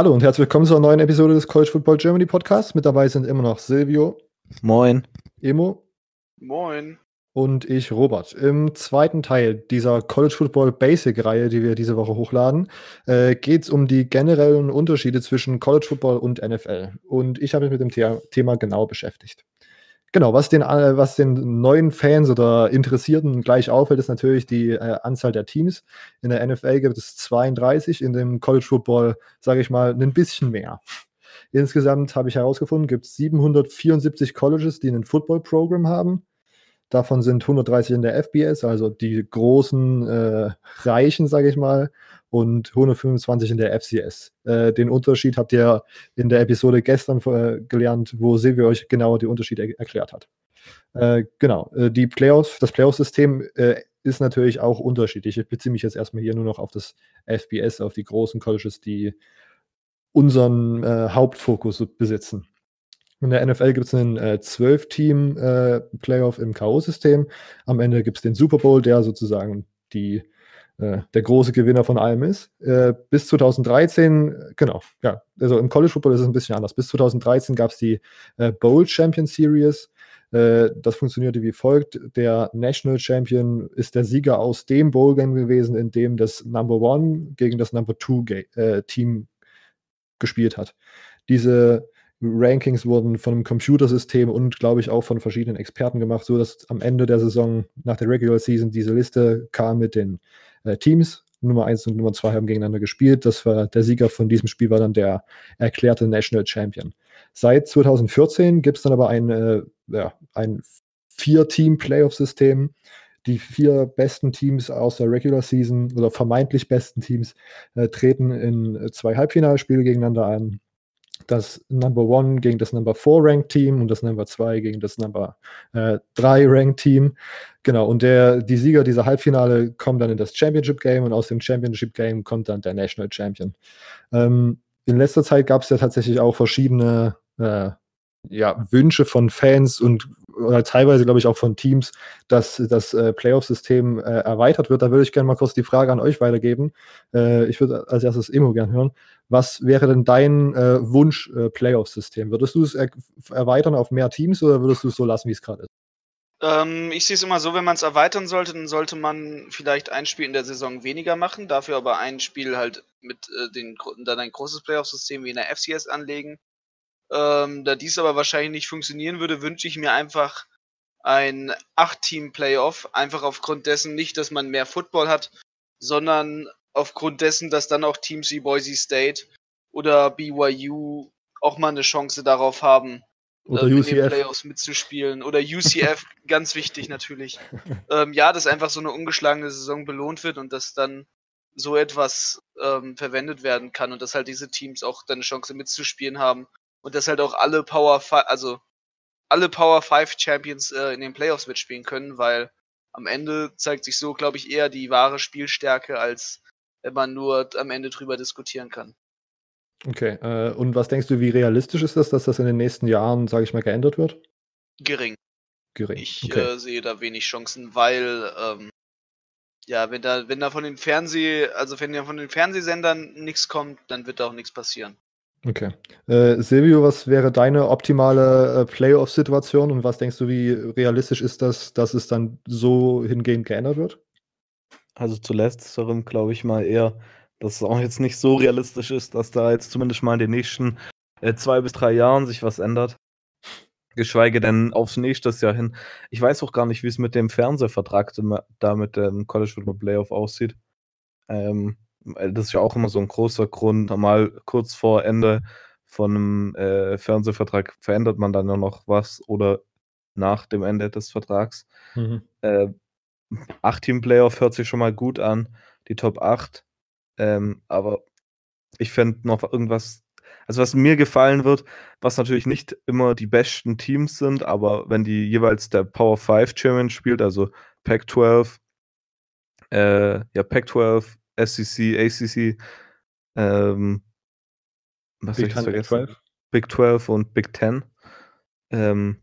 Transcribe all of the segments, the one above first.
Hallo und herzlich willkommen zu einer neuen Episode des College Football Germany Podcasts. Mit dabei sind immer noch Silvio. Moin. Emo. Moin. Und ich, Robert. Im zweiten Teil dieser College Football Basic Reihe, die wir diese Woche hochladen, äh, geht es um die generellen Unterschiede zwischen College Football und NFL. Und ich habe mich mit dem The Thema genau beschäftigt. Genau, was den, äh, was den neuen Fans oder Interessierten gleich auffällt, ist natürlich die äh, Anzahl der Teams. In der NFL gibt es 32, in dem College Football, sage ich mal, ein bisschen mehr. Insgesamt habe ich herausgefunden, gibt es 774 Colleges, die ein Football-Programm haben. Davon sind 130 in der FBS, also die großen äh, Reichen, sage ich mal, und 125 in der FCS. Äh, den Unterschied habt ihr in der Episode gestern äh, gelernt, wo Silvia euch genau die Unterschiede er erklärt hat. Äh, genau, äh, die Playoffs, das Playoff-System äh, ist natürlich auch unterschiedlich. Ich beziehe mich jetzt erstmal hier nur noch auf das FBS, auf die großen Colleges, die unseren Hauptfokus besitzen. In der NFL gibt es einen äh, 12-Team-Playoff im K.O.-System. Am Ende gibt es den Super Bowl, der sozusagen die äh, der große Gewinner von allem ist. Äh, bis 2013, genau, ja, also im College Football ist es ein bisschen anders. Bis 2013 gab es die äh, Bowl Champion Series. Äh, das funktionierte wie folgt: Der National Champion ist der Sieger aus dem Bowl Game gewesen, in dem das Number One gegen das Number Two äh, Team gespielt hat. Diese Rankings wurden von einem Computersystem und, glaube ich, auch von verschiedenen Experten gemacht, so dass am Ende der Saison, nach der Regular Season, diese Liste kam mit den äh, Teams. Nummer 1 und Nummer 2 haben gegeneinander gespielt. Das war der Sieger von diesem Spiel war dann der erklärte National Champion. Seit 2014 gibt es dann aber ein, äh, ja, ein Vier-Team-Playoff-System. Die vier besten Teams aus der Regular Season oder vermeintlich besten Teams äh, treten in äh, zwei Halbfinalspiele gegeneinander an das Number One gegen das Number Four Ranked Team und das Number Zwei gegen das Number äh, Drei Ranked Team. Genau, und der, die Sieger dieser Halbfinale kommen dann in das Championship Game und aus dem Championship Game kommt dann der National Champion. Ähm, in letzter Zeit gab es ja tatsächlich auch verschiedene äh, ja, Wünsche von Fans und oder teilweise, glaube ich, auch von Teams, dass das äh, Playoff-System äh, erweitert wird. Da würde ich gerne mal kurz die Frage an euch weitergeben. Äh, ich würde als erstes Emo gerne hören. Was wäre denn dein äh, Wunsch äh? Würdest du es er erweitern auf mehr Teams oder würdest du es so lassen, wie es gerade ist? Ähm, ich sehe es immer so, wenn man es erweitern sollte, dann sollte man vielleicht ein Spiel in der Saison weniger machen, dafür aber ein Spiel halt mit äh, den, dann ein großes Playoff-System wie in der FCS anlegen ähm, da dies aber wahrscheinlich nicht funktionieren würde, wünsche ich mir einfach ein 8-Team-Playoff. Einfach aufgrund dessen nicht, dass man mehr Football hat, sondern aufgrund dessen, dass dann auch Teams wie Boise State oder BYU auch mal eine Chance darauf haben, oder ähm, UCF. in den Playoffs mitzuspielen. Oder UCF, ganz wichtig natürlich. Ähm, ja, dass einfach so eine ungeschlagene Saison belohnt wird und dass dann so etwas ähm, verwendet werden kann und dass halt diese Teams auch dann eine Chance mitzuspielen haben und dass halt auch alle Power, also alle Power 5 Champions äh, in den Playoffs mitspielen können, weil am Ende zeigt sich so, glaube ich, eher die wahre Spielstärke, als wenn man nur am Ende drüber diskutieren kann. Okay, äh, und was denkst du, wie realistisch ist das, dass das in den nächsten Jahren, sage ich mal, geändert wird? Gering. Gering. Ich okay. äh, sehe da wenig Chancen, weil ähm, ja, wenn da, wenn da von den Fernseh, also wenn da von den Fernsehsendern nichts kommt, dann wird da auch nichts passieren. Okay. Äh, Silvio, was wäre deine optimale äh, Playoff-Situation und was denkst du, wie realistisch ist das, dass es dann so hingehend geändert wird? Also zuletzt glaube ich mal eher, dass es auch jetzt nicht so realistisch ist, dass da jetzt zumindest mal in den nächsten äh, zwei bis drei Jahren sich was ändert. Geschweige denn aufs nächste Jahr hin. Ich weiß auch gar nicht, wie es mit dem Fernsehvertrag da mit dem College Football Playoff aussieht. Ähm, das ist ja auch immer so ein großer Grund. Normal kurz vor Ende von einem äh, Fernsehvertrag verändert man dann ja noch was oder nach dem Ende des Vertrags. Mhm. Äh, acht Team Playoff hört sich schon mal gut an, die Top 8. Ähm, aber ich fände noch irgendwas, also was mir gefallen wird, was natürlich nicht immer die besten Teams sind, aber wenn die jeweils der Power 5 Chairman spielt, also Pac-12, äh, ja, Pac-12, SEC, ACC, ähm, was Big ich vergessen? 12. Big 12 und Big 10. Ähm,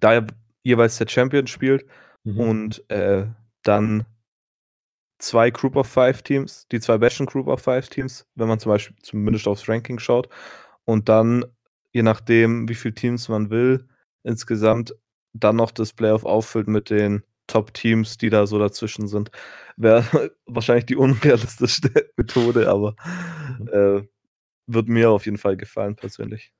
da jeweils der Champion spielt mhm. und äh, dann zwei Group of Five Teams, die zwei besten Group of Five Teams, wenn man zum Beispiel zumindest aufs Ranking schaut. Und dann, je nachdem, wie viele Teams man will, insgesamt dann noch das Playoff auffüllt mit den Top-Teams, die da so dazwischen sind. Wäre wahrscheinlich die unrealistischste Methode, aber mhm. äh, wird mir auf jeden Fall gefallen persönlich.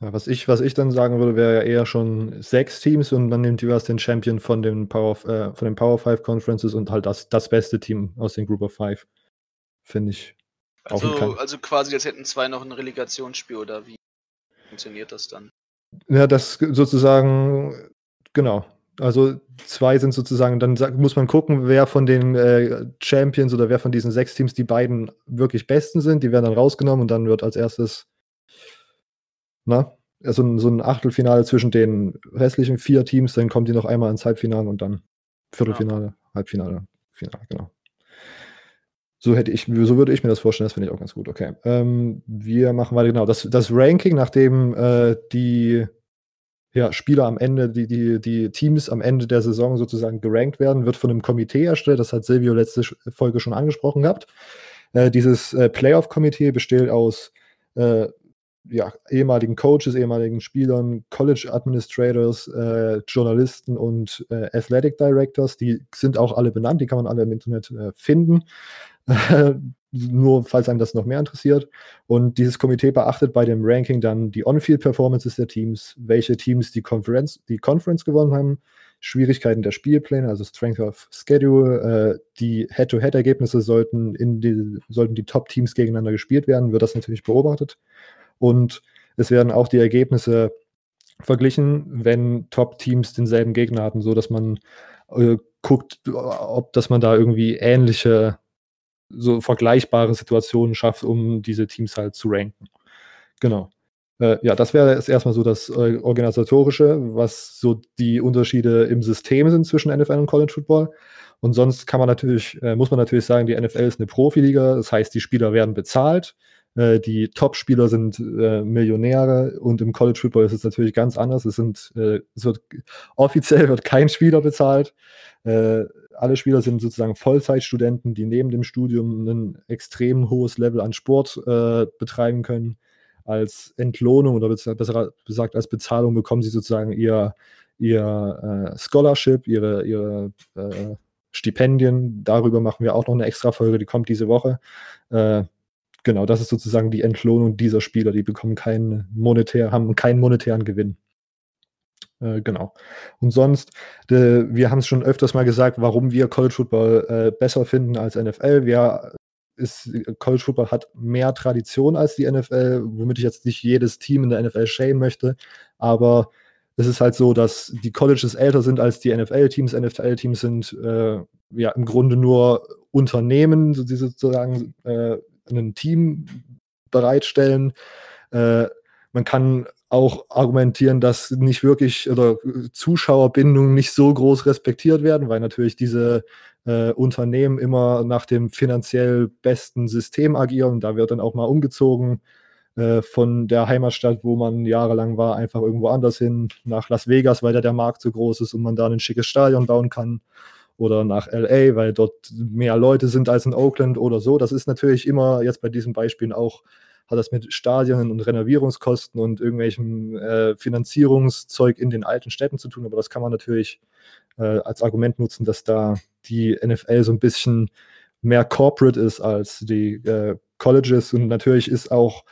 Ja, was, ich, was ich dann sagen würde, wäre ja eher schon sechs Teams und man nimmt jeweils den Champion von den Power, äh, von den Power 5 Conferences und halt das, das beste Team aus den Group of Five. Finde ich. Also, also quasi, jetzt hätten zwei noch ein Relegationsspiel oder wie funktioniert das dann? Ja, das sozusagen, genau. Also zwei sind sozusagen, dann muss man gucken, wer von den äh, Champions oder wer von diesen sechs Teams die beiden wirklich besten sind. Die werden dann rausgenommen und dann wird als erstes na, also so ein Achtelfinale zwischen den restlichen vier Teams, dann kommen die noch einmal ins Halbfinale und dann Viertelfinale, ja. Halbfinale, Finale, genau. So hätte ich, so würde ich mir das vorstellen, das finde ich auch ganz gut. Okay. Ähm, wir machen weiter, genau. Das, das Ranking, nachdem äh, die ja, Spieler am Ende, die, die, die Teams am Ende der Saison sozusagen gerankt werden, wird von einem Komitee erstellt. Das hat Silvio letzte Folge schon angesprochen gehabt. Äh, dieses äh, Playoff-Komitee besteht aus äh, ja, ehemaligen Coaches, ehemaligen Spielern, College Administrators, äh, Journalisten und äh, Athletic Directors. Die sind auch alle benannt, die kann man alle im Internet äh, finden. Nur falls einem das noch mehr interessiert. Und dieses Komitee beachtet bei dem Ranking dann die On-Field-Performances der Teams, welche Teams die Conference, die Conference gewonnen haben, Schwierigkeiten der Spielpläne, also Strength of Schedule, äh, die Head-to-Head-Ergebnisse sollten in die, sollten die Top-Teams gegeneinander gespielt werden, wird das natürlich beobachtet. Und es werden auch die Ergebnisse verglichen, wenn Top-Teams denselben Gegner hatten, so dass man äh, guckt, ob dass man da irgendwie ähnliche, so vergleichbare Situationen schafft, um diese Teams halt zu ranken. Genau. Äh, ja, das wäre jetzt erstmal so das äh, Organisatorische, was so die Unterschiede im System sind zwischen NFL und College Football. Und sonst kann man natürlich, äh, muss man natürlich sagen, die NFL ist eine Profiliga, das heißt, die Spieler werden bezahlt. Äh, die Top-Spieler sind äh, Millionäre und im College Football ist es natürlich ganz anders. Es, sind, äh, es wird offiziell wird kein Spieler bezahlt. Äh, alle Spieler sind sozusagen Vollzeitstudenten, die neben dem Studium ein extrem hohes Level an Sport äh, betreiben können. Als Entlohnung oder besser gesagt als Bezahlung bekommen sie sozusagen ihr, ihr äh, Scholarship, ihre, ihre Stipendien. Darüber machen wir auch noch eine extra Folge, die kommt diese Woche genau, das ist sozusagen die Entlohnung dieser Spieler. Die bekommen keinen monetär, haben keinen monetären Gewinn. Äh, genau. Und sonst, de, wir haben es schon öfters mal gesagt, warum wir College Football äh, besser finden als NFL. Wir ist, College Football hat mehr Tradition als die NFL, womit ich jetzt nicht jedes Team in der NFL schämen möchte, aber es ist halt so, dass die Colleges älter sind als die NFL-Teams. NFL-Teams sind äh, ja im Grunde nur Unternehmen, die sozusagen äh, ein Team bereitstellen. Äh, man kann auch argumentieren, dass nicht wirklich oder Zuschauerbindungen nicht so groß respektiert werden, weil natürlich diese äh, Unternehmen immer nach dem finanziell besten System agieren. Da wird dann auch mal umgezogen äh, von der Heimatstadt, wo man jahrelang war, einfach irgendwo anders hin, nach Las Vegas, weil da der Markt so groß ist und man da ein schickes Stadion bauen kann oder nach LA, weil dort mehr Leute sind als in Oakland oder so. Das ist natürlich immer jetzt bei diesen Beispielen auch, hat das mit Stadien und Renovierungskosten und irgendwelchem äh, Finanzierungszeug in den alten Städten zu tun, aber das kann man natürlich äh, als Argument nutzen, dass da die NFL so ein bisschen mehr corporate ist als die äh, Colleges und natürlich ist auch,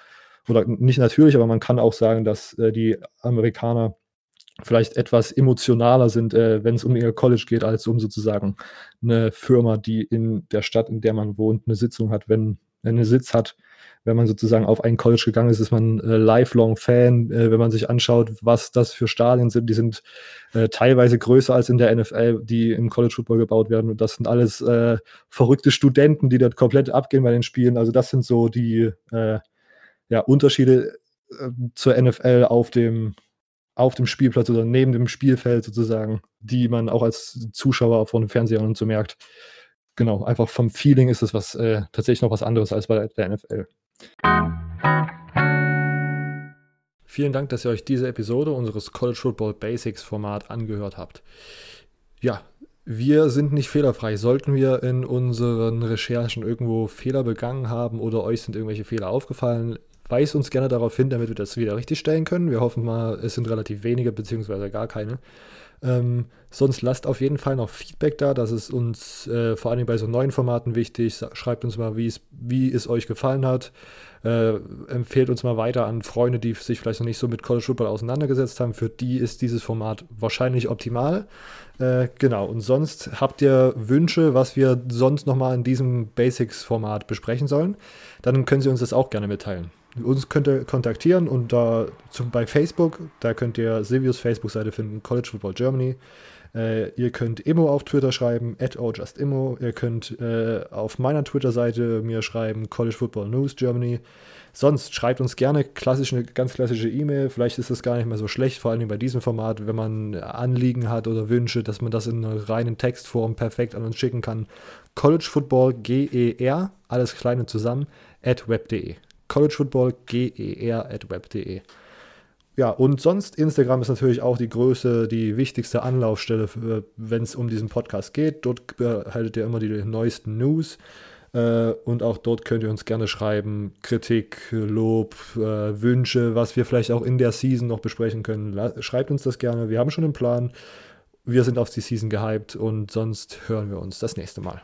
oder nicht natürlich, aber man kann auch sagen, dass äh, die Amerikaner vielleicht etwas emotionaler sind, äh, wenn es um ihr College geht, als um sozusagen eine Firma, die in der Stadt, in der man wohnt, eine Sitzung hat, wenn eine Sitz hat. Wenn man sozusagen auf ein College gegangen ist, ist man äh, lifelong Fan. Äh, wenn man sich anschaut, was das für Stadien sind, die sind äh, teilweise größer als in der NFL, die im College Football gebaut werden. Und das sind alles äh, verrückte Studenten, die dort komplett abgehen bei den Spielen. Also das sind so die äh, ja, Unterschiede zur NFL auf dem auf dem Spielplatz oder neben dem Spielfeld sozusagen, die man auch als Zuschauer vor dem Fernseher und so merkt. Genau, einfach vom Feeling ist es was äh, tatsächlich noch was anderes als bei der NFL. Vielen Dank, dass ihr euch diese Episode unseres College Football Basics Format angehört habt. Ja, Wir sind nicht fehlerfrei. Sollten wir in unseren Recherchen irgendwo Fehler begangen haben oder euch sind irgendwelche Fehler aufgefallen, weist uns gerne darauf hin, damit wir das wieder richtig stellen können. Wir hoffen mal, es sind relativ wenige, beziehungsweise gar keine. Ähm, sonst lasst auf jeden Fall noch Feedback da. Das ist uns äh, vor allem bei so neuen Formaten wichtig. Schreibt uns mal, wie es euch gefallen hat. Äh, empfehlt uns mal weiter an Freunde, die sich vielleicht noch nicht so mit College Football auseinandergesetzt haben. Für die ist dieses Format wahrscheinlich optimal. Äh, genau, und sonst habt ihr Wünsche, was wir sonst nochmal in diesem Basics-Format besprechen sollen, dann können Sie uns das auch gerne mitteilen. Uns könnt ihr kontaktieren und da zum, bei Facebook, da könnt ihr Silvius Facebook-Seite finden, College Football Germany. Äh, ihr könnt Immo auf Twitter schreiben, at @justimmo. Ihr könnt äh, auf meiner Twitter-Seite mir schreiben, College Football News Germany. Sonst schreibt uns gerne klassisch eine ganz klassische E-Mail. Vielleicht ist das gar nicht mehr so schlecht, vor allem bei diesem Format, wenn man Anliegen hat oder Wünsche, dass man das in einer reinen Textform perfekt an uns schicken kann. College Football GER, alles kleine zusammen, at web.de. College Football GER at web.de. Ja, und sonst, Instagram ist natürlich auch die größte, die wichtigste Anlaufstelle, wenn es um diesen Podcast geht. Dort erhaltet ihr immer die neuesten News. Äh, und auch dort könnt ihr uns gerne schreiben, Kritik, Lob, äh, Wünsche, was wir vielleicht auch in der Season noch besprechen können. Schreibt uns das gerne. Wir haben schon einen Plan. Wir sind auf die Season gehypt und sonst hören wir uns das nächste Mal.